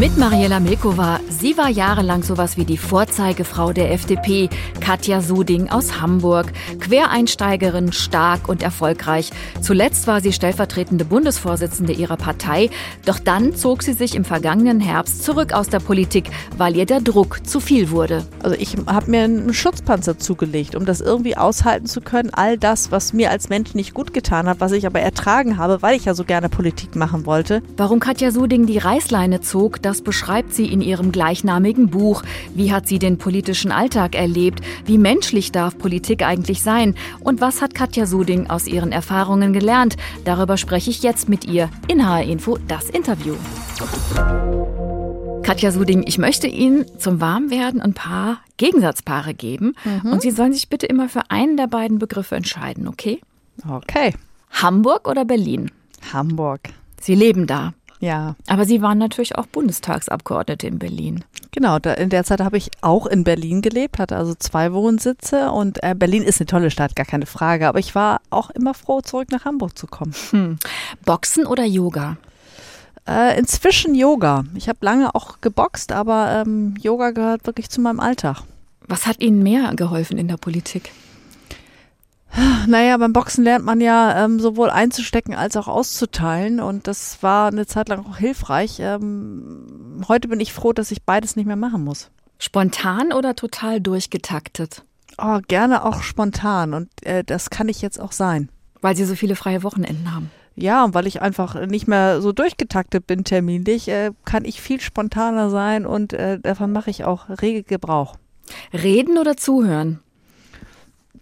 Mit Mariella Milkova. Sie war jahrelang sowas wie die Vorzeigefrau der FDP. Katja Suding aus Hamburg. Quereinsteigerin, stark und erfolgreich. Zuletzt war sie stellvertretende Bundesvorsitzende ihrer Partei. Doch dann zog sie sich im vergangenen Herbst zurück aus der Politik, weil ihr der Druck zu viel wurde. Also ich habe mir einen Schutzpanzer zugelegt, um das irgendwie aushalten zu können. All das, was mir als Mensch nicht gut getan hat, was ich aber ertragen habe, weil ich ja so gerne Politik machen wollte. Warum Katja Suding die Reißleine zog, das beschreibt sie in ihrem gleichnamigen Buch. Wie hat sie den politischen Alltag erlebt? Wie menschlich darf Politik eigentlich sein? Und was hat Katja Suding aus ihren Erfahrungen gelernt? Darüber spreche ich jetzt mit ihr in HR Info das Interview. Katja Suding, ich möchte Ihnen zum Warmwerden ein paar Gegensatzpaare geben. Mhm. Und Sie sollen sich bitte immer für einen der beiden Begriffe entscheiden, okay? Okay. Hamburg oder Berlin? Hamburg. Sie leben da. Ja. Aber Sie waren natürlich auch Bundestagsabgeordnete in Berlin. Genau, da, in der Zeit habe ich auch in Berlin gelebt, hatte also zwei Wohnsitze und äh, Berlin ist eine tolle Stadt, gar keine Frage. Aber ich war auch immer froh, zurück nach Hamburg zu kommen. Hm. Boxen oder Yoga? Äh, inzwischen Yoga. Ich habe lange auch geboxt, aber ähm, Yoga gehört wirklich zu meinem Alltag. Was hat Ihnen mehr geholfen in der Politik? Naja, beim Boxen lernt man ja ähm, sowohl einzustecken als auch auszuteilen und das war eine Zeit lang auch hilfreich. Ähm, heute bin ich froh, dass ich beides nicht mehr machen muss. Spontan oder total durchgetaktet? Oh, gerne auch spontan und äh, das kann ich jetzt auch sein. Weil Sie so viele freie Wochenenden haben. Ja, und weil ich einfach nicht mehr so durchgetaktet bin terminlich, äh, kann ich viel spontaner sein und äh, davon mache ich auch rege Gebrauch. Reden oder zuhören?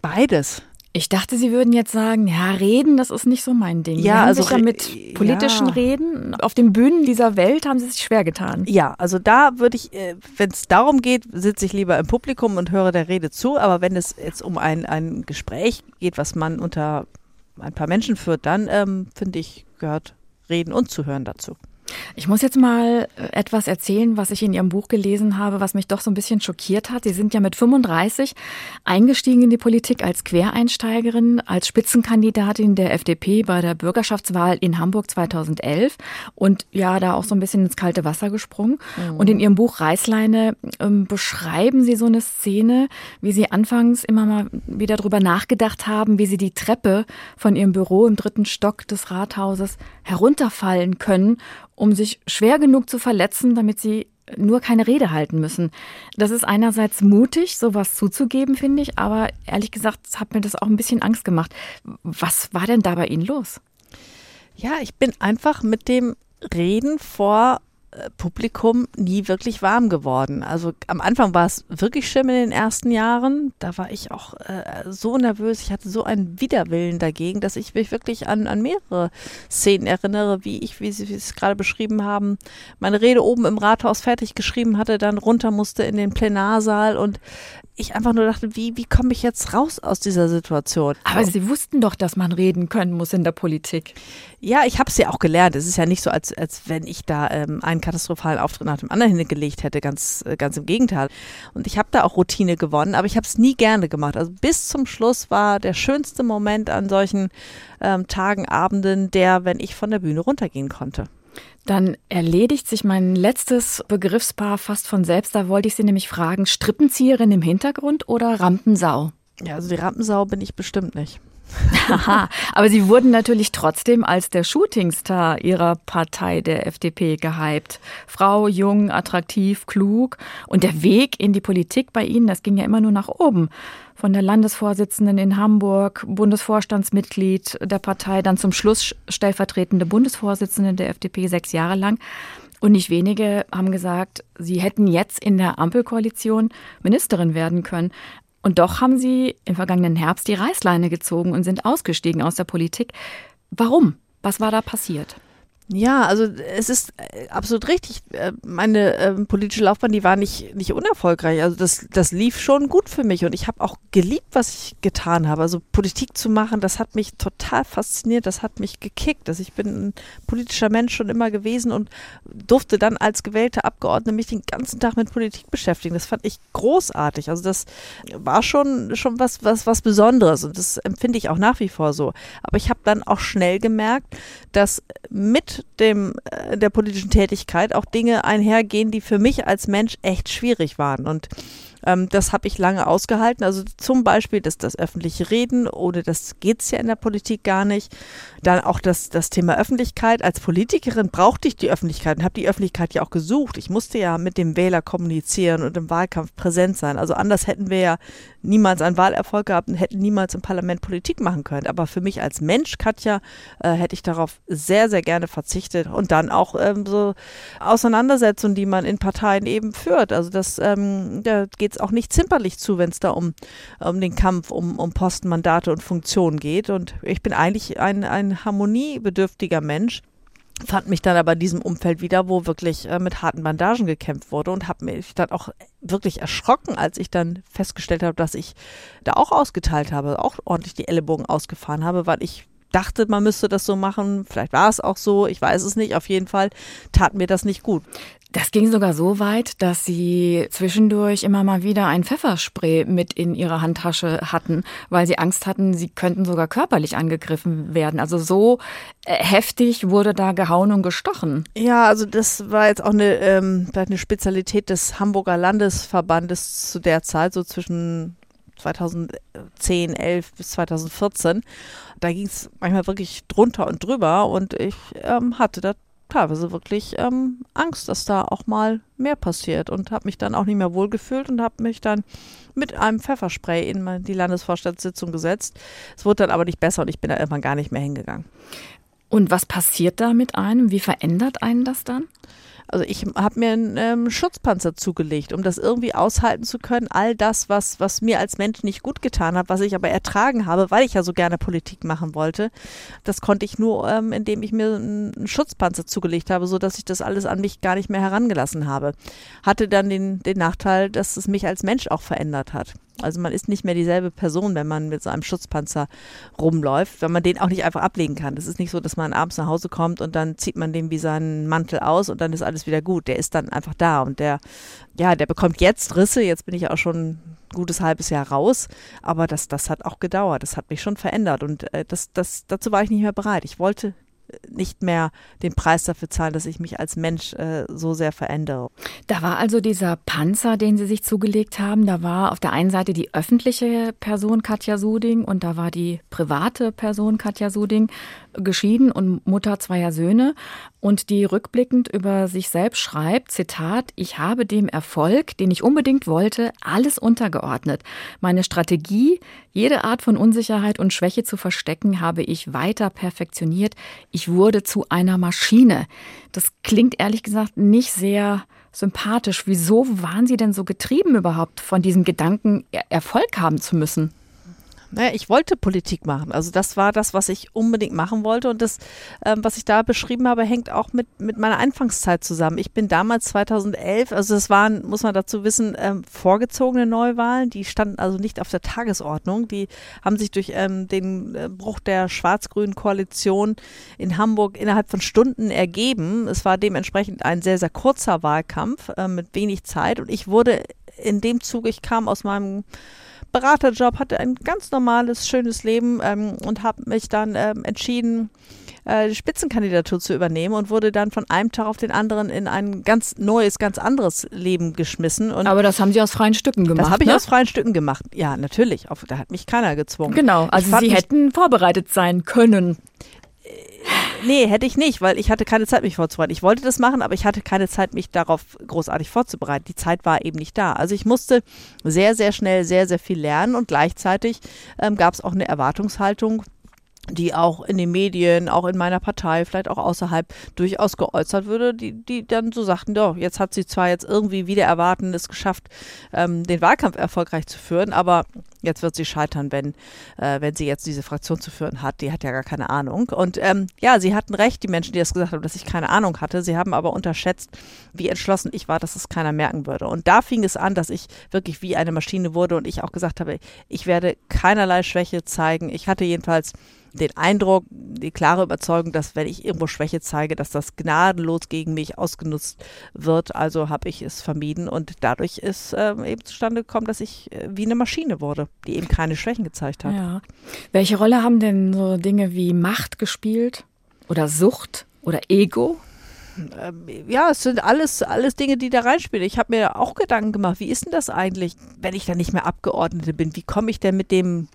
Beides. Ich dachte, Sie würden jetzt sagen, ja, reden, das ist nicht so mein Ding. Ja, also sich ja mit politischen ja. Reden auf den Bühnen dieser Welt haben Sie sich schwer getan. Ja, also da würde ich, äh, wenn es darum geht, sitze ich lieber im Publikum und höre der Rede zu. Aber wenn es jetzt um ein, ein Gespräch geht, was man unter ein paar Menschen führt, dann ähm, finde ich, gehört Reden und Zuhören dazu. Ich muss jetzt mal äh, etwas erzählen, was ich in Ihrem Buch gelesen habe, was mich doch so ein bisschen schockiert hat. Sie sind ja mit 35 eingestiegen in die Politik als Quereinsteigerin, als Spitzenkandidatin der FDP bei der Bürgerschaftswahl in Hamburg 2011 und ja, da auch so ein bisschen ins kalte Wasser gesprungen. Mhm. Und in Ihrem Buch Reißleine ähm, beschreiben Sie so eine Szene, wie Sie anfangs immer mal wieder drüber nachgedacht haben, wie Sie die Treppe von Ihrem Büro im dritten Stock des Rathauses herunterfallen können um sich schwer genug zu verletzen, damit sie nur keine Rede halten müssen. Das ist einerseits mutig, sowas zuzugeben, finde ich, aber ehrlich gesagt hat mir das auch ein bisschen Angst gemacht. Was war denn da bei Ihnen los? Ja, ich bin einfach mit dem Reden vor Publikum nie wirklich warm geworden. Also am Anfang war es wirklich schlimm in den ersten Jahren. Da war ich auch äh, so nervös. Ich hatte so einen Widerwillen dagegen, dass ich mich wirklich an, an mehrere Szenen erinnere, wie ich, wie Sie es gerade beschrieben haben, meine Rede oben im Rathaus fertig geschrieben hatte, dann runter musste in den Plenarsaal und ich einfach nur dachte, wie, wie komme ich jetzt raus aus dieser Situation? Aber Sie wussten doch, dass man reden können muss in der Politik. Ja, ich habe es ja auch gelernt. Es ist ja nicht so, als, als wenn ich da ähm, einen katastrophalen Auftritt nach dem anderen hingelegt hätte, ganz, äh, ganz im Gegenteil. Und ich habe da auch Routine gewonnen, aber ich habe es nie gerne gemacht. Also bis zum Schluss war der schönste Moment an solchen ähm, Tagen, Abenden, der, wenn ich von der Bühne runtergehen konnte. Dann erledigt sich mein letztes Begriffspaar fast von selbst. Da wollte ich Sie nämlich fragen, Strippenzieherin im Hintergrund oder Rampensau? Ja, also die Rampensau bin ich bestimmt nicht. Aha, aber Sie wurden natürlich trotzdem als der Shootingstar Ihrer Partei, der FDP, gehypt. Frau, jung, attraktiv, klug. Und der Weg in die Politik bei Ihnen, das ging ja immer nur nach oben. Von der Landesvorsitzenden in Hamburg, Bundesvorstandsmitglied der Partei, dann zum Schluss stellvertretende Bundesvorsitzende der FDP sechs Jahre lang. Und nicht wenige haben gesagt, sie hätten jetzt in der Ampelkoalition Ministerin werden können. Und doch haben sie im vergangenen Herbst die Reißleine gezogen und sind ausgestiegen aus der Politik. Warum? Was war da passiert? Ja, also es ist äh, absolut richtig. Äh, meine ähm, politische Laufbahn, die war nicht, nicht unerfolgreich. Also das, das lief schon gut für mich und ich habe auch geliebt, was ich getan habe. Also Politik zu machen, das hat mich total fasziniert, das hat mich gekickt. Also ich bin ein politischer Mensch schon immer gewesen und durfte dann als gewählte Abgeordnete mich den ganzen Tag mit Politik beschäftigen. Das fand ich großartig. Also das war schon, schon was, was, was Besonderes und das empfinde ich auch nach wie vor so. Aber ich habe dann auch schnell gemerkt, dass mit dem, äh, der politischen Tätigkeit auch Dinge einhergehen, die für mich als Mensch echt schwierig waren. Und ähm, das habe ich lange ausgehalten. Also zum Beispiel das, das öffentliche Reden, ohne das geht es ja in der Politik gar nicht. Dann auch das, das Thema Öffentlichkeit. Als Politikerin brauchte ich die Öffentlichkeit und habe die Öffentlichkeit ja auch gesucht. Ich musste ja mit dem Wähler kommunizieren und im Wahlkampf präsent sein. Also anders hätten wir ja niemals einen Wahlerfolg gehabt und hätten niemals im Parlament Politik machen können. Aber für mich als Mensch, Katja, äh, hätte ich darauf sehr, sehr gerne verzichtet. Und dann auch ähm, so Auseinandersetzungen, die man in Parteien eben führt. Also das, ähm, da geht es auch nicht zimperlich zu, wenn es da um, um den Kampf um, um Postenmandate und Funktionen geht. Und ich bin eigentlich ein, ein harmoniebedürftiger Mensch fand mich dann aber in diesem Umfeld wieder, wo wirklich äh, mit harten Bandagen gekämpft wurde und habe mich dann auch wirklich erschrocken, als ich dann festgestellt habe, dass ich da auch ausgeteilt habe, auch ordentlich die Ellenbogen ausgefahren habe, weil ich dachte, man müsste das so machen. Vielleicht war es auch so, ich weiß es nicht. Auf jeden Fall tat mir das nicht gut. Das ging sogar so weit, dass sie zwischendurch immer mal wieder ein Pfefferspray mit in ihrer Handtasche hatten, weil sie Angst hatten, sie könnten sogar körperlich angegriffen werden. Also so äh, heftig wurde da gehauen und gestochen. Ja, also das war jetzt auch eine, ähm, eine Spezialität des Hamburger Landesverbandes zu der Zeit, so zwischen 2010, 11 bis 2014. Da ging es manchmal wirklich drunter und drüber und ich ähm, hatte da teilweise wirklich ähm, Angst, dass da auch mal mehr passiert und habe mich dann auch nicht mehr wohlgefühlt und habe mich dann mit einem Pfefferspray in die Landesvorstandssitzung gesetzt. Es wurde dann aber nicht besser und ich bin da irgendwann gar nicht mehr hingegangen. Und was passiert da mit einem? Wie verändert einen das dann? Also ich habe mir einen ähm, Schutzpanzer zugelegt, um das irgendwie aushalten zu können. All das, was, was mir als Mensch nicht gut getan hat, was ich aber ertragen habe, weil ich ja so gerne Politik machen wollte, das konnte ich nur, ähm, indem ich mir einen Schutzpanzer zugelegt habe, so dass ich das alles an mich gar nicht mehr herangelassen habe. Hatte dann den, den Nachteil, dass es mich als Mensch auch verändert hat. Also man ist nicht mehr dieselbe Person, wenn man mit so einem Schutzpanzer rumläuft, wenn man den auch nicht einfach ablegen kann. Das ist nicht so, dass man abends nach Hause kommt und dann zieht man den wie seinen Mantel aus und dann ist alles wieder gut. Der ist dann einfach da und der, ja, der bekommt jetzt Risse. Jetzt bin ich auch schon ein gutes halbes Jahr raus, aber das, das hat auch gedauert. Das hat mich schon verändert und äh, das, das, dazu war ich nicht mehr bereit. Ich wollte nicht mehr den Preis dafür zahlen, dass ich mich als Mensch äh, so sehr verändere. Da war also dieser Panzer, den Sie sich zugelegt haben, da war auf der einen Seite die öffentliche Person Katja Suding und da war die private Person Katja Suding geschieden und Mutter zweier Söhne und die rückblickend über sich selbst schreibt, Zitat, ich habe dem Erfolg, den ich unbedingt wollte, alles untergeordnet. Meine Strategie, jede Art von Unsicherheit und Schwäche zu verstecken, habe ich weiter perfektioniert. Ich wurde zu einer Maschine. Das klingt ehrlich gesagt nicht sehr sympathisch. Wieso waren Sie denn so getrieben überhaupt von diesem Gedanken, Erfolg haben zu müssen? Naja, ich wollte Politik machen. Also das war das, was ich unbedingt machen wollte. Und das, ähm, was ich da beschrieben habe, hängt auch mit, mit meiner Anfangszeit zusammen. Ich bin damals 2011, also das waren, muss man dazu wissen, ähm, vorgezogene Neuwahlen. Die standen also nicht auf der Tagesordnung. Die haben sich durch ähm, den äh, Bruch der schwarz-grünen Koalition in Hamburg innerhalb von Stunden ergeben. Es war dementsprechend ein sehr, sehr kurzer Wahlkampf äh, mit wenig Zeit. Und ich wurde in dem Zuge, ich kam aus meinem Beraterjob, hatte ein ganz normales, schönes Leben ähm, und habe mich dann ähm, entschieden, äh, die Spitzenkandidatur zu übernehmen und wurde dann von einem Tag auf den anderen in ein ganz neues, ganz anderes Leben geschmissen. Und Aber das haben Sie aus freien Stücken gemacht. Das habe ich ne? aus freien Stücken gemacht. Ja, natürlich. Auf, da hat mich keiner gezwungen. Genau, also Sie hätten vorbereitet sein können. Nee, hätte ich nicht, weil ich hatte keine Zeit, mich vorzubereiten. Ich wollte das machen, aber ich hatte keine Zeit, mich darauf großartig vorzubereiten. Die Zeit war eben nicht da. Also ich musste sehr, sehr schnell sehr, sehr viel lernen und gleichzeitig ähm, gab es auch eine Erwartungshaltung, die auch in den Medien, auch in meiner Partei, vielleicht auch außerhalb durchaus geäußert würde, die, die dann so sagten, doch, jetzt hat sie zwar jetzt irgendwie wieder erwarten es geschafft, ähm, den Wahlkampf erfolgreich zu führen, aber jetzt wird sie scheitern, wenn, äh, wenn sie jetzt diese Fraktion zu führen hat. Die hat ja gar keine Ahnung. Und ähm, ja, sie hatten recht, die Menschen, die das gesagt haben, dass ich keine Ahnung hatte. Sie haben aber unterschätzt, wie entschlossen ich war, dass es keiner merken würde. Und da fing es an, dass ich wirklich wie eine Maschine wurde und ich auch gesagt habe, ich werde keinerlei Schwäche zeigen. Ich hatte jedenfalls den Eindruck, die klare Überzeugung, dass wenn ich irgendwo Schwäche zeige, dass das gnadenlos gegen mich ausgenutzt wird. Also habe ich es vermieden und dadurch ist äh, eben zustande gekommen, dass ich äh, wie eine Maschine wurde, die eben keine Schwächen gezeigt hat. Ja. Welche Rolle haben denn so Dinge wie Macht gespielt oder Sucht oder Ego? Ähm, ja, es sind alles, alles Dinge, die da reinspielen. Ich habe mir auch Gedanken gemacht, wie ist denn das eigentlich, wenn ich dann nicht mehr Abgeordnete bin? Wie komme ich denn mit dem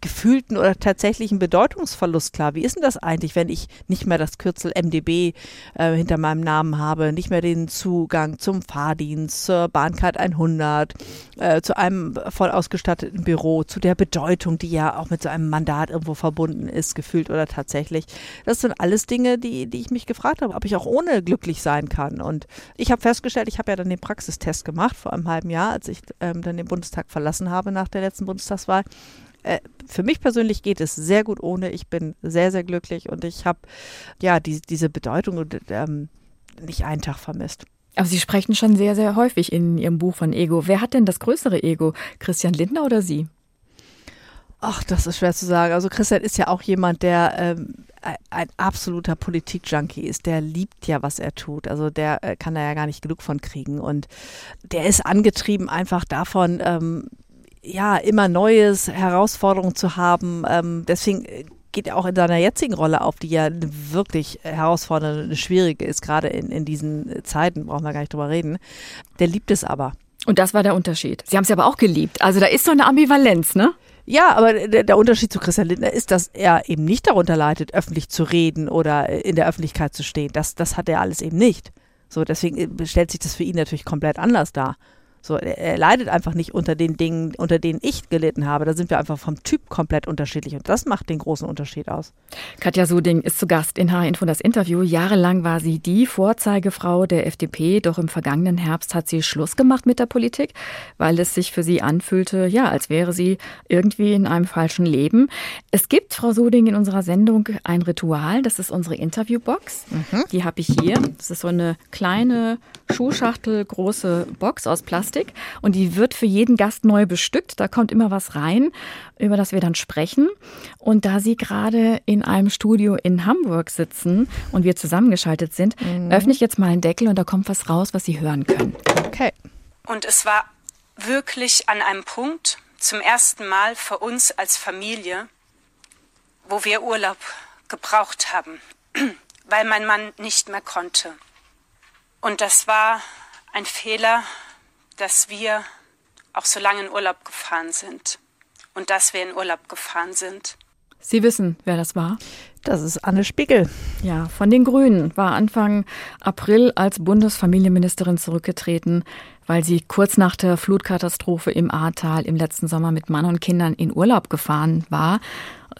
gefühlten oder tatsächlichen Bedeutungsverlust klar. Wie ist denn das eigentlich, wenn ich nicht mehr das Kürzel MDB äh, hinter meinem Namen habe, nicht mehr den Zugang zum Fahrdienst, zur Bahncard 100, äh, zu einem voll ausgestatteten Büro, zu der Bedeutung, die ja auch mit so einem Mandat irgendwo verbunden ist, gefühlt oder tatsächlich. Das sind alles Dinge, die, die ich mich gefragt habe, ob ich auch ohne glücklich sein kann. Und ich habe festgestellt, ich habe ja dann den Praxistest gemacht vor einem halben Jahr, als ich ähm, dann den Bundestag verlassen habe nach der letzten Bundestagswahl äh, für mich persönlich geht es sehr gut ohne. Ich bin sehr, sehr glücklich und ich habe ja die, diese Bedeutung ähm, nicht einen Tag vermisst. Aber Sie sprechen schon sehr, sehr häufig in Ihrem Buch von Ego. Wer hat denn das größere Ego? Christian Lindner oder Sie? Ach, das ist schwer zu sagen. Also Christian ist ja auch jemand, der ähm, ein absoluter Politik-Junkie ist. Der liebt ja, was er tut. Also der äh, kann da ja gar nicht genug von kriegen. Und der ist angetrieben einfach davon, ähm, ja, immer Neues, Herausforderungen zu haben. Ähm, deswegen äh, geht er auch in seiner jetzigen Rolle auf, die ja wirklich herausfordernde, schwierige ist, gerade in, in diesen Zeiten, brauchen wir gar nicht drüber reden. Der liebt es aber. Und das war der Unterschied. Sie haben es aber auch geliebt. Also da ist so eine Ambivalenz, ne? Ja, aber der, der, Unterschied zu Christian Lindner ist, dass er eben nicht darunter leidet, öffentlich zu reden oder in der Öffentlichkeit zu stehen. Das, das hat er alles eben nicht. So, deswegen äh, stellt sich das für ihn natürlich komplett anders dar. So, er, er, leidet einfach nicht unter den Dingen, unter denen ich gelitten habe. Da sind wir einfach vom Typ komplett unterschiedlich und das macht den großen Unterschied aus. Katja Suding ist zu Gast in H-Info das Interview. Jahrelang war sie die Vorzeigefrau der FDP, doch im vergangenen Herbst hat sie Schluss gemacht mit der Politik, weil es sich für sie anfühlte, ja, als wäre sie irgendwie in einem falschen Leben. Es gibt, Frau Suding, in unserer Sendung ein Ritual, das ist unsere Interviewbox. Mhm. Die habe ich hier. Das ist so eine kleine Schuhschachtel große Box aus Plastik und die wird für jeden Gast neu bestückt. Da kommt immer was rein, über das wir dann sprechen. Und da Sie gerade in einem Studio in Hamburg sitzen und wir zusammengeschaltet sind, mhm. öffne ich jetzt mal einen Deckel und da kommt was raus, was Sie hören können. Okay. Und es war wirklich an einem Punkt, zum ersten Mal für uns als Familie, wo wir Urlaub gebraucht haben, weil mein Mann nicht mehr konnte. Und das war ein Fehler, dass wir auch so lange in Urlaub gefahren sind und dass wir in Urlaub gefahren sind. Sie wissen, wer das war? Das ist Anne Spiegel. Ja, von den Grünen war Anfang April als Bundesfamilienministerin zurückgetreten, weil sie kurz nach der Flutkatastrophe im Ahrtal im letzten Sommer mit Mann und Kindern in Urlaub gefahren war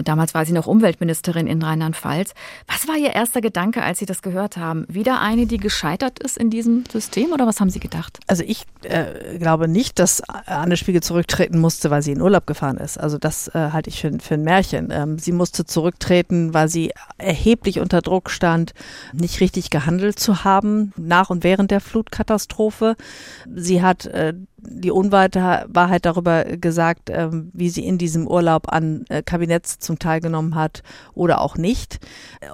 Damals war sie noch Umweltministerin in Rheinland-Pfalz. Was war Ihr erster Gedanke, als Sie das gehört haben? Wieder eine, die gescheitert ist in diesem System oder was haben Sie gedacht? Also ich äh, glaube nicht, dass Anne Spiegel zurücktreten musste, weil sie in Urlaub gefahren ist. Also das äh, halte ich für, für ein Märchen. Ähm, sie musste zurücktreten, weil sie erheblich unter Druck stand, nicht richtig gehandelt zu haben nach und während der Flutkatastrophe. Sie hat äh, die Unwahrheit darüber gesagt, ähm, wie sie in diesem Urlaub an äh, Kabinettssitzungen teilgenommen hat oder auch nicht.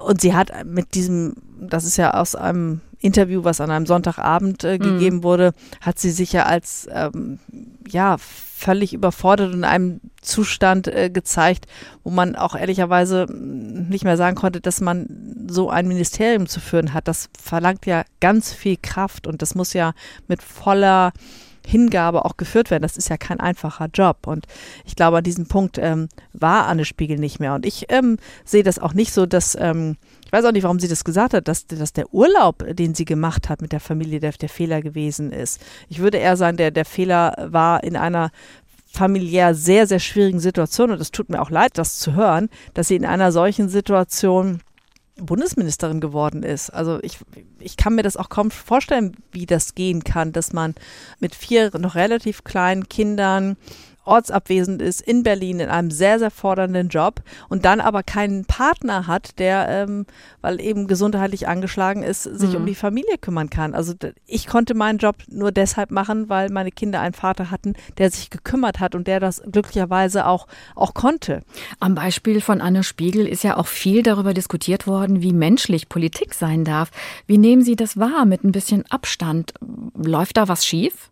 Und sie hat mit diesem, das ist ja aus einem Interview, was an einem Sonntagabend äh, mhm. gegeben mhm. wurde, hat sie sich ja als ähm, ja völlig überfordert und in einem Zustand äh, gezeigt, wo man auch ehrlicherweise nicht mehr sagen konnte, dass man so ein Ministerium zu führen hat. Das verlangt ja ganz viel Kraft und das muss ja mit voller Hingabe auch geführt werden. Das ist ja kein einfacher Job. Und ich glaube, an diesem Punkt ähm, war Anne Spiegel nicht mehr. Und ich ähm, sehe das auch nicht so, dass, ähm, ich weiß auch nicht, warum sie das gesagt hat, dass, dass der Urlaub, den sie gemacht hat mit der Familie, der, der Fehler gewesen ist. Ich würde eher sagen, der, der Fehler war in einer familiär sehr, sehr schwierigen Situation. Und es tut mir auch leid, das zu hören, dass sie in einer solchen Situation Bundesministerin geworden ist. Also ich, ich kann mir das auch kaum vorstellen, wie das gehen kann, dass man mit vier noch relativ kleinen Kindern ortsabwesend ist in Berlin in einem sehr, sehr fordernden Job und dann aber keinen Partner hat, der, ähm, weil eben gesundheitlich angeschlagen ist, sich mhm. um die Familie kümmern kann. Also ich konnte meinen Job nur deshalb machen, weil meine Kinder einen Vater hatten, der sich gekümmert hat und der das glücklicherweise auch, auch konnte. Am Beispiel von Anne Spiegel ist ja auch viel darüber diskutiert worden, wie menschlich Politik sein darf. Wie nehmen Sie das wahr mit ein bisschen Abstand? Läuft da was schief?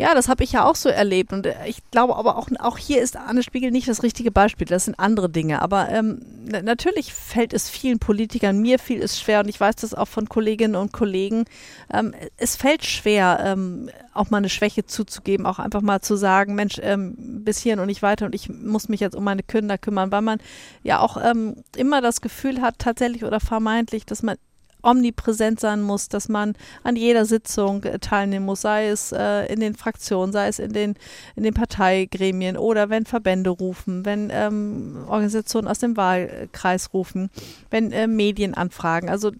Ja, das habe ich ja auch so erlebt. Und äh, ich glaube aber auch, auch hier ist Anne Spiegel nicht das richtige Beispiel. Das sind andere Dinge. Aber ähm, natürlich fällt es vielen Politikern, mir fiel es schwer, und ich weiß das auch von Kolleginnen und Kollegen, ähm, es fällt schwer, ähm, auch mal eine Schwäche zuzugeben, auch einfach mal zu sagen, Mensch, ähm, bis hierhin und nicht weiter und ich muss mich jetzt um meine Kinder kümmern, weil man ja auch ähm, immer das Gefühl hat, tatsächlich oder vermeintlich, dass man omnipräsent sein muss, dass man an jeder Sitzung äh, teilnehmen muss, sei es äh, in den Fraktionen, sei es in den, in den Parteigremien oder wenn Verbände rufen, wenn ähm, Organisationen aus dem Wahlkreis rufen, wenn äh, Medien anfragen. Also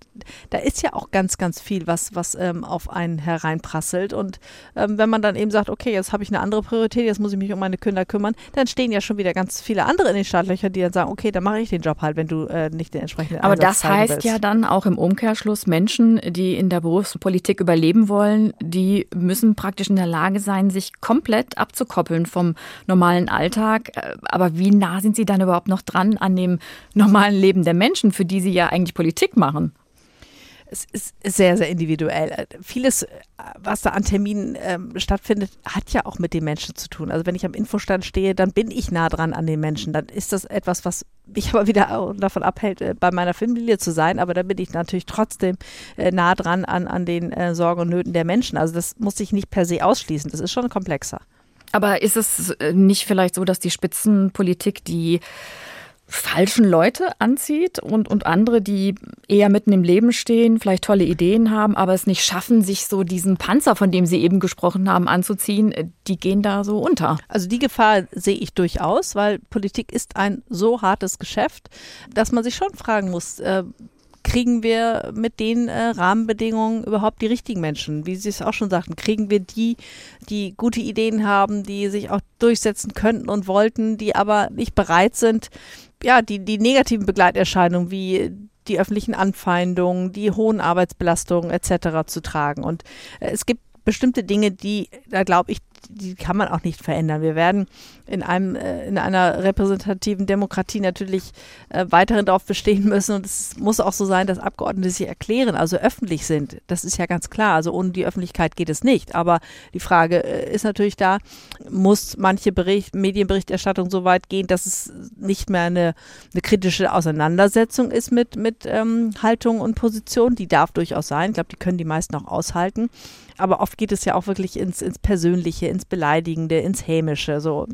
da ist ja auch ganz, ganz viel, was, was ähm, auf einen hereinprasselt. Und ähm, wenn man dann eben sagt, okay, jetzt habe ich eine andere Priorität, jetzt muss ich mich um meine Kinder kümmern, dann stehen ja schon wieder ganz viele andere in den Startlöchern, die dann sagen, okay, dann mache ich den Job halt, wenn du äh, nicht den entsprechenden Aber das heißt willst. ja dann auch im Umkehr Umkehrschluss Menschen, die in der Berufspolitik überleben wollen, die müssen praktisch in der Lage sein, sich komplett abzukoppeln vom normalen Alltag. Aber wie nah sind sie dann überhaupt noch dran an dem normalen Leben der Menschen, für die sie ja eigentlich Politik machen? Es ist sehr, sehr individuell. Vieles, was da an Terminen ähm, stattfindet, hat ja auch mit den Menschen zu tun. Also wenn ich am Infostand stehe, dann bin ich nah dran an den Menschen. Dann ist das etwas, was mich aber wieder davon abhält, äh, bei meiner Familie zu sein. Aber da bin ich natürlich trotzdem äh, nah dran an, an den äh, Sorgen und Nöten der Menschen. Also das muss sich nicht per se ausschließen. Das ist schon komplexer. Aber ist es äh, nicht vielleicht so, dass die Spitzenpolitik die falschen Leute anzieht und, und andere, die eher mitten im Leben stehen, vielleicht tolle Ideen haben, aber es nicht schaffen, sich so diesen Panzer, von dem Sie eben gesprochen haben, anzuziehen, äh, die gehen da so unter. Also die Gefahr sehe ich durchaus, weil Politik ist ein so hartes Geschäft, dass man sich schon fragen muss, äh, kriegen wir mit den äh, Rahmenbedingungen überhaupt die richtigen Menschen? Wie Sie es auch schon sagten, kriegen wir die, die gute Ideen haben, die sich auch durchsetzen könnten und wollten, die aber nicht bereit sind, ja, die, die negativen Begleiterscheinungen wie die öffentlichen Anfeindungen, die hohen Arbeitsbelastungen etc. zu tragen. Und äh, es gibt bestimmte Dinge, die, da glaube ich, die kann man auch nicht verändern. Wir werden in einem äh, in einer repräsentativen Demokratie natürlich äh, weiterhin darauf bestehen müssen und es muss auch so sein, dass Abgeordnete sich erklären, also öffentlich sind. Das ist ja ganz klar. Also ohne die Öffentlichkeit geht es nicht. Aber die Frage äh, ist natürlich da, muss manche Bericht, Medienberichterstattung so weit gehen, dass es nicht mehr eine, eine kritische Auseinandersetzung ist mit mit ähm, Haltung und Position. Die darf durchaus sein. Ich glaube, die können die meisten auch aushalten aber oft geht es ja auch wirklich ins, ins Persönliche, ins Beleidigende, ins Hämische. So.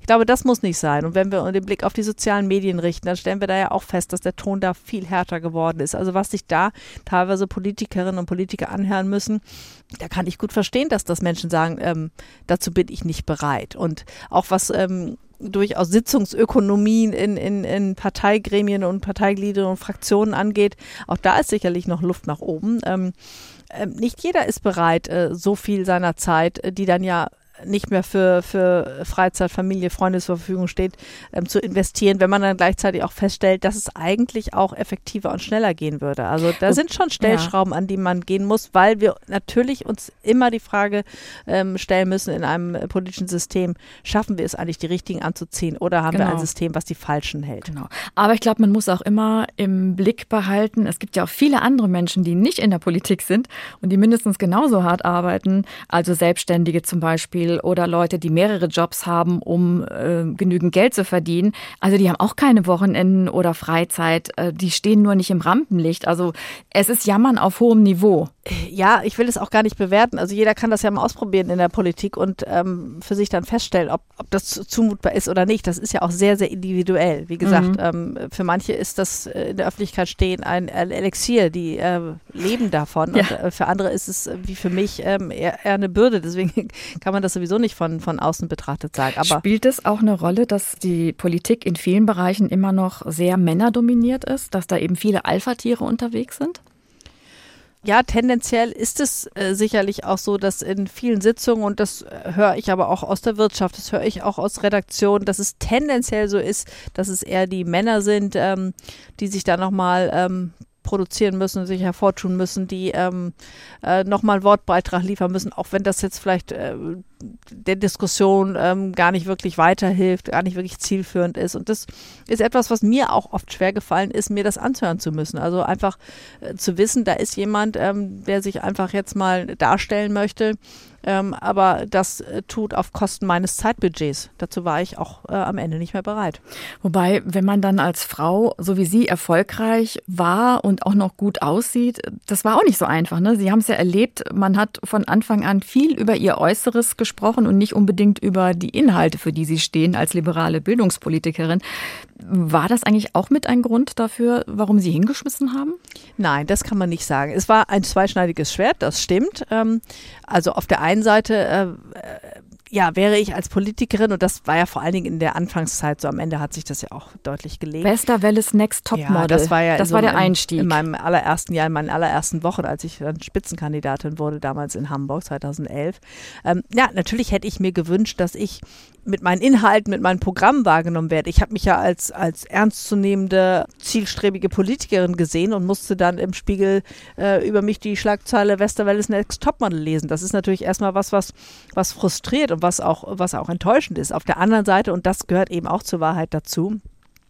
Ich glaube, das muss nicht sein. Und wenn wir den Blick auf die sozialen Medien richten, dann stellen wir da ja auch fest, dass der Ton da viel härter geworden ist. Also was sich da teilweise Politikerinnen und Politiker anhören müssen, da kann ich gut verstehen, dass das Menschen sagen, ähm, dazu bin ich nicht bereit. Und auch was ähm, durchaus Sitzungsökonomien in, in, in Parteigremien und Parteiglieder und Fraktionen angeht, auch da ist sicherlich noch Luft nach oben. Ähm, nicht jeder ist bereit, äh, so viel seiner Zeit, äh, die dann ja nicht mehr für, für Freizeit, Familie, Freunde zur Verfügung steht, ähm, zu investieren, wenn man dann gleichzeitig auch feststellt, dass es eigentlich auch effektiver und schneller gehen würde. Also da sind schon Stellschrauben, ja. an die man gehen muss, weil wir natürlich uns immer die Frage ähm, stellen müssen in einem äh, politischen System, schaffen wir es eigentlich, die richtigen anzuziehen oder haben genau. wir ein System, was die falschen hält? Genau. Aber ich glaube, man muss auch immer im Blick behalten, es gibt ja auch viele andere Menschen, die nicht in der Politik sind und die mindestens genauso hart arbeiten, also Selbstständige zum Beispiel, Beispiel oder Leute, die mehrere Jobs haben, um äh, genügend Geld zu verdienen. Also die haben auch keine Wochenenden oder Freizeit. Äh, die stehen nur nicht im Rampenlicht. Also es ist Jammern auf hohem Niveau. Ja, ich will es auch gar nicht bewerten. Also jeder kann das ja mal ausprobieren in der Politik und ähm, für sich dann feststellen, ob, ob das zumutbar ist oder nicht. Das ist ja auch sehr, sehr individuell. Wie gesagt, mhm. ähm, für manche ist das äh, in der Öffentlichkeit stehen ein Elixier, die äh, leben davon. Ja. Und äh, für andere ist es wie für mich ähm, eher, eher eine Bürde. Deswegen kann man das sowieso nicht von, von außen betrachtet sagen. Aber Spielt es auch eine Rolle, dass die Politik in vielen Bereichen immer noch sehr männerdominiert ist, dass da eben viele Alpha-Tiere unterwegs sind? ja, tendenziell ist es äh, sicherlich auch so, dass in vielen Sitzungen, und das äh, höre ich aber auch aus der Wirtschaft, das höre ich auch aus Redaktionen, dass es tendenziell so ist, dass es eher die Männer sind, ähm, die sich da nochmal ähm, produzieren müssen, sich hervortun müssen, die ähm, äh, nochmal einen Wortbeitrag liefern müssen, auch wenn das jetzt vielleicht äh, der Diskussion ähm, gar nicht wirklich weiterhilft, gar nicht wirklich zielführend ist. Und das ist etwas, was mir auch oft schwer gefallen ist, mir das anzuhören zu müssen. Also einfach äh, zu wissen, da ist jemand, ähm, der sich einfach jetzt mal darstellen möchte ähm, aber das äh, tut auf Kosten meines Zeitbudgets. Dazu war ich auch äh, am Ende nicht mehr bereit. Wobei, wenn man dann als Frau, so wie Sie, erfolgreich war und auch noch gut aussieht, das war auch nicht so einfach. Ne? Sie haben es ja erlebt, man hat von Anfang an viel über ihr Äußeres gesprochen und nicht unbedingt über die Inhalte, für die Sie stehen als liberale Bildungspolitikerin. War das eigentlich auch mit ein Grund dafür, warum Sie hingeschmissen haben? Nein, das kann man nicht sagen. Es war ein zweischneidiges Schwert, das stimmt. Ähm, also auf der einen Seite äh, ja, wäre ich als Politikerin, und das war ja vor allen Dingen in der Anfangszeit, so am Ende hat sich das ja auch deutlich gelegt. Bester Welles Next Topmodel. Ja, das war ja das so war der Einstieg. In meinem allerersten Jahr, in meinen allerersten Wochen, als ich dann Spitzenkandidatin wurde, damals in Hamburg 2011. Ähm, ja, natürlich hätte ich mir gewünscht, dass ich mit meinen Inhalten, mit meinem Programm wahrgenommen werde. Ich habe mich ja als, als ernstzunehmende, zielstrebige Politikerin gesehen und musste dann im Spiegel äh, über mich die Schlagzeile Westerwelles Next Topmodel lesen. Das ist natürlich erstmal was, was, was frustriert und was auch, was auch enttäuschend ist. Auf der anderen Seite, und das gehört eben auch zur Wahrheit dazu,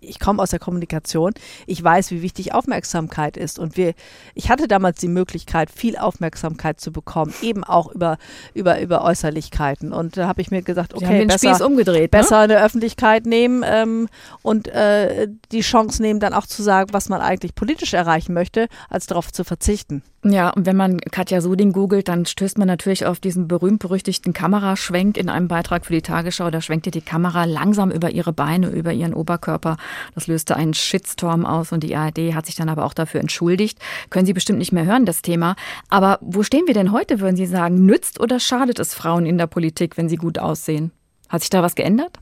ich komme aus der Kommunikation, ich weiß, wie wichtig Aufmerksamkeit ist. Und wir, ich hatte damals die Möglichkeit, viel Aufmerksamkeit zu bekommen, eben auch über, über, über Äußerlichkeiten. Und da habe ich mir gesagt, okay, besser, umgedreht, ne? besser eine Öffentlichkeit nehmen ähm, und äh, die Chance nehmen, dann auch zu sagen, was man eigentlich politisch erreichen möchte, als darauf zu verzichten. Ja, und wenn man Katja Suding googelt, dann stößt man natürlich auf diesen berühmt-berüchtigten Kameraschwenk in einem Beitrag für die Tagesschau. Da schwenkte die Kamera langsam über ihre Beine, über ihren Oberkörper. Das löste einen Shitstorm aus und die ARD hat sich dann aber auch dafür entschuldigt. Können Sie bestimmt nicht mehr hören, das Thema. Aber wo stehen wir denn heute, würden Sie sagen? Nützt oder schadet es Frauen in der Politik, wenn sie gut aussehen? Hat sich da was geändert?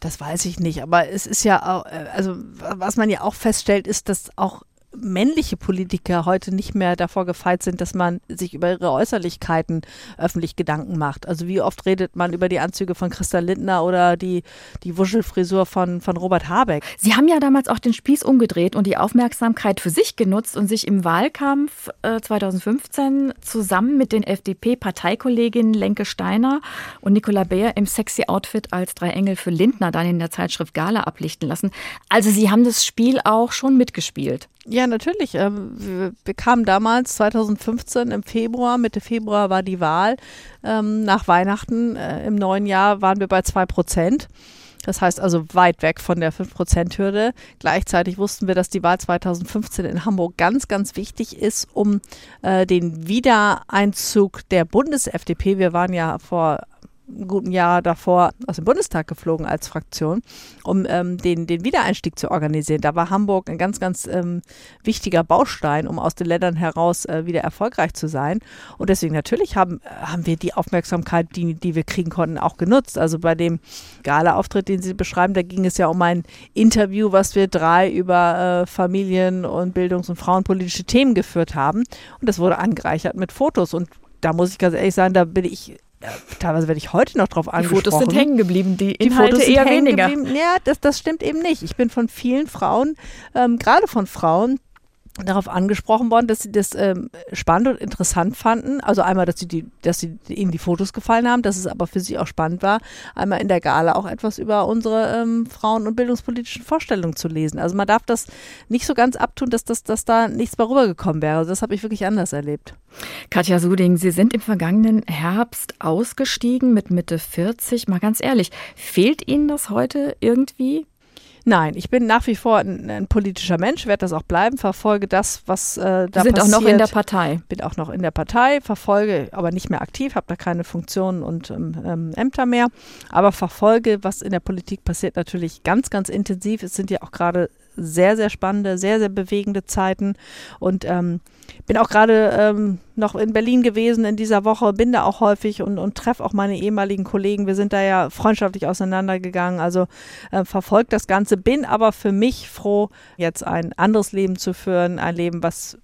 Das weiß ich nicht, aber es ist ja, äh, also was man ja auch feststellt, ist, dass auch männliche Politiker heute nicht mehr davor gefeit sind, dass man sich über ihre Äußerlichkeiten öffentlich Gedanken macht. Also wie oft redet man über die Anzüge von Christa Lindner oder die, die Wuschelfrisur von, von Robert Habeck? Sie haben ja damals auch den Spieß umgedreht und die Aufmerksamkeit für sich genutzt und sich im Wahlkampf äh, 2015 zusammen mit den FDP-Parteikolleginnen Lenke Steiner und Nicola Beer im sexy Outfit als drei Engel für Lindner dann in der Zeitschrift Gala ablichten lassen. Also Sie haben das Spiel auch schon mitgespielt. Ja, natürlich. Ähm, wir, kamen damals 2015 im Februar, Mitte Februar war die Wahl. Ähm, nach Weihnachten äh, im neuen Jahr waren wir bei zwei Prozent. Das heißt also weit weg von der 5%-Hürde. Gleichzeitig wussten wir, dass die Wahl 2015 in Hamburg ganz, ganz wichtig ist, um äh, den Wiedereinzug der Bundes-FDP. Wir waren ja vor guten Jahr davor aus dem Bundestag geflogen als Fraktion, um ähm, den, den Wiedereinstieg zu organisieren. Da war Hamburg ein ganz, ganz ähm, wichtiger Baustein, um aus den Ländern heraus äh, wieder erfolgreich zu sein. Und deswegen natürlich haben, haben wir die Aufmerksamkeit, die, die wir kriegen konnten, auch genutzt. Also bei dem Gala-Auftritt, den Sie beschreiben, da ging es ja um ein Interview, was wir drei über äh, Familien- und Bildungs- und frauenpolitische Themen geführt haben. Und das wurde angereichert mit Fotos. Und da muss ich ganz ehrlich sagen, da bin ich teilweise werde ich heute noch drauf angesprochen. Die Fotos sind hängen geblieben, die Inhalte die Fotos eher weniger. Geblieben. Ja, das, das stimmt eben nicht. Ich bin von vielen Frauen, ähm, gerade von Frauen, darauf angesprochen worden, dass sie das ähm, spannend und interessant fanden. Also einmal, dass sie die, dass sie ihnen die Fotos gefallen haben, dass es aber für sie auch spannend war, einmal in der Gala auch etwas über unsere ähm, Frauen- und bildungspolitischen Vorstellungen zu lesen. Also man darf das nicht so ganz abtun, dass, das, dass da nichts mehr rübergekommen wäre. Also das habe ich wirklich anders erlebt. Katja Suding, Sie sind im vergangenen Herbst ausgestiegen mit Mitte 40. Mal ganz ehrlich, fehlt Ihnen das heute irgendwie? Nein, ich bin nach wie vor ein, ein politischer Mensch, werde das auch bleiben, verfolge das, was äh, da Sie sind passiert. auch noch in der Partei. Bin auch noch in der Partei, verfolge, aber nicht mehr aktiv, habe da keine Funktionen und ähm, ähm, Ämter mehr, aber verfolge, was in der Politik passiert, natürlich ganz, ganz intensiv. Es sind ja auch gerade sehr, sehr spannende, sehr, sehr bewegende Zeiten. Und ähm, bin auch gerade ähm, noch in Berlin gewesen in dieser Woche, bin da auch häufig und, und treffe auch meine ehemaligen Kollegen. Wir sind da ja freundschaftlich auseinandergegangen. Also äh, verfolgt das Ganze, bin aber für mich froh, jetzt ein anderes Leben zu führen, ein Leben, was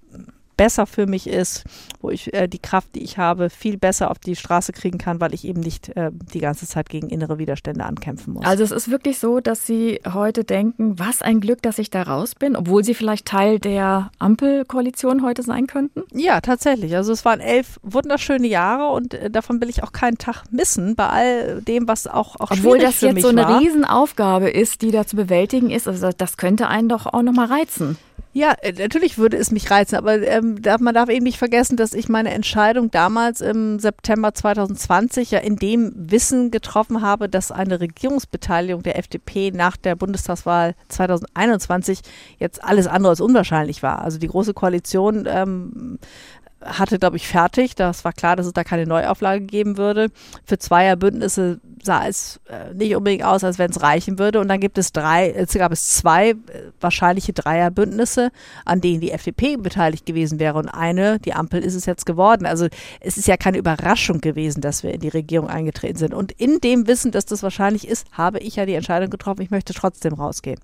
besser für mich ist, wo ich äh, die Kraft, die ich habe, viel besser auf die Straße kriegen kann, weil ich eben nicht äh, die ganze Zeit gegen innere Widerstände ankämpfen muss. Also es ist wirklich so, dass Sie heute denken, was ein Glück, dass ich da raus bin, obwohl Sie vielleicht Teil der Ampelkoalition heute sein könnten? Ja, tatsächlich. Also es waren elf wunderschöne Jahre und äh, davon will ich auch keinen Tag missen, bei all dem, was auch, auch Obwohl das jetzt so eine war. Riesenaufgabe ist, die da zu bewältigen ist. Also das könnte einen doch auch nochmal reizen. Ja, äh, natürlich würde es mich reizen, aber ähm, man darf eben nicht vergessen, dass ich meine Entscheidung damals im September 2020 ja in dem Wissen getroffen habe, dass eine Regierungsbeteiligung der FDP nach der Bundestagswahl 2021 jetzt alles andere als unwahrscheinlich war. Also die Große Koalition ähm, hatte, glaube ich, fertig. Das war klar, dass es da keine Neuauflage geben würde. Für Zweierbündnisse sah es äh, nicht unbedingt aus, als wenn es reichen würde. Und dann gibt es drei, es gab es zwei äh, wahrscheinliche Dreierbündnisse, an denen die FDP beteiligt gewesen wäre. Und eine, die Ampel, ist es jetzt geworden. Also es ist ja keine Überraschung gewesen, dass wir in die Regierung eingetreten sind. Und in dem Wissen, dass das wahrscheinlich ist, habe ich ja die Entscheidung getroffen, ich möchte trotzdem rausgehen.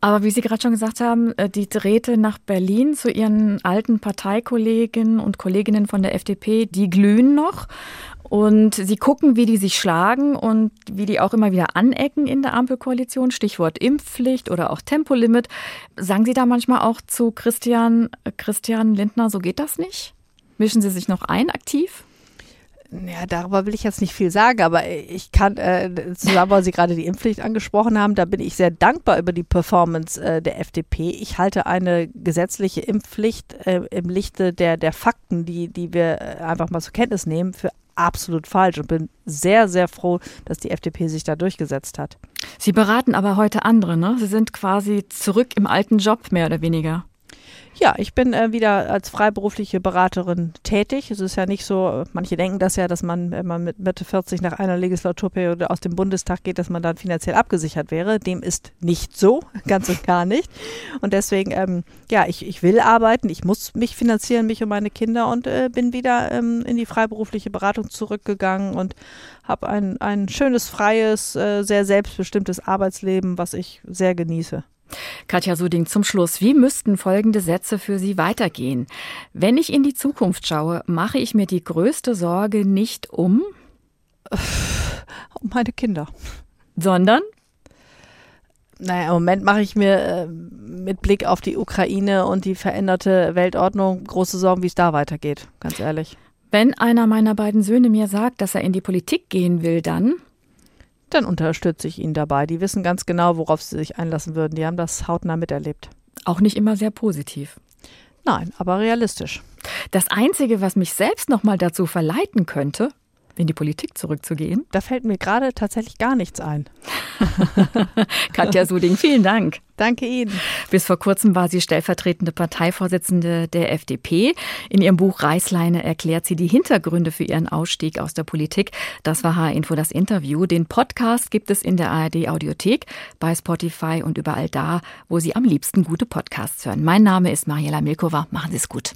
Aber wie Sie gerade schon gesagt haben, äh, die Drähte nach Berlin zu Ihren alten Parteikollegen und Kolleginnen von der FDP, die glühen noch. Und Sie gucken, wie die sich schlagen und wie die auch immer wieder anecken in der Ampelkoalition. Stichwort Impfpflicht oder auch Tempolimit. Sagen Sie da manchmal auch zu Christian, äh, Christian Lindner, so geht das nicht? Mischen Sie sich noch ein aktiv? Ja, darüber will ich jetzt nicht viel sagen, aber ich kann, äh, zusammen, weil Sie gerade die Impfpflicht angesprochen haben, da bin ich sehr dankbar über die Performance äh, der FDP. Ich halte eine gesetzliche Impfpflicht äh, im Lichte der, der Fakten, die, die wir äh, einfach mal zur Kenntnis nehmen, für absolut falsch und bin sehr, sehr froh, dass die FDP sich da durchgesetzt hat. Sie beraten aber heute andere, ne? Sie sind quasi zurück im alten Job, mehr oder weniger. Ja, ich bin äh, wieder als freiberufliche Beraterin tätig. Es ist ja nicht so, manche denken das ja, dass man, wenn man mit Mitte 40 nach einer Legislaturperiode aus dem Bundestag geht, dass man dann finanziell abgesichert wäre. Dem ist nicht so, ganz und gar nicht. Und deswegen, ähm, ja, ich, ich will arbeiten, ich muss mich finanzieren, mich und meine Kinder und äh, bin wieder ähm, in die freiberufliche Beratung zurückgegangen und habe ein, ein schönes, freies, äh, sehr selbstbestimmtes Arbeitsleben, was ich sehr genieße. Katja Suding, zum Schluss. Wie müssten folgende Sätze für Sie weitergehen? Wenn ich in die Zukunft schaue, mache ich mir die größte Sorge nicht um? Um meine Kinder. Sondern? Naja, im Moment mache ich mir äh, mit Blick auf die Ukraine und die veränderte Weltordnung große Sorgen, wie es da weitergeht, ganz ehrlich. Wenn einer meiner beiden Söhne mir sagt, dass er in die Politik gehen will, dann? Dann unterstütze ich ihn dabei. Die wissen ganz genau, worauf sie sich einlassen würden. Die haben das hautnah miterlebt. Auch nicht immer sehr positiv. Nein, aber realistisch. Das Einzige, was mich selbst noch mal dazu verleiten könnte, in die Politik zurückzugehen? Da fällt mir gerade tatsächlich gar nichts ein. Katja Suding, vielen Dank. Danke Ihnen. Bis vor kurzem war sie stellvertretende Parteivorsitzende der FDP. In ihrem Buch Reißleine erklärt sie die Hintergründe für ihren Ausstieg aus der Politik. Das war H-Info das Interview. Den Podcast gibt es in der ARD Audiothek, bei Spotify und überall da, wo Sie am liebsten gute Podcasts hören. Mein Name ist Mariela Milkova. Machen Sie es gut.